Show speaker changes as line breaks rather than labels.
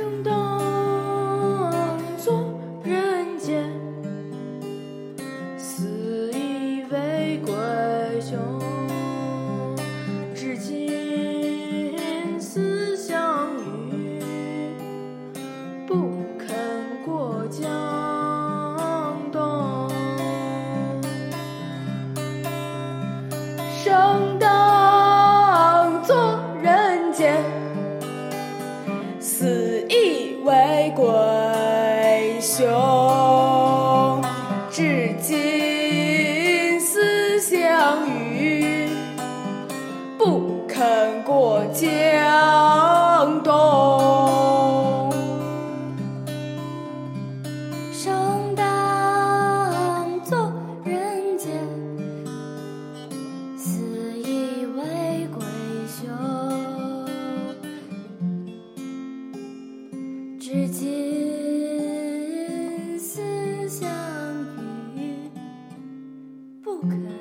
生当作人杰，死亦为鬼雄。至今思项羽，不肯过江东。生当作人杰，死亦为鬼雄至今思项羽不肯过江至今思项羽不肯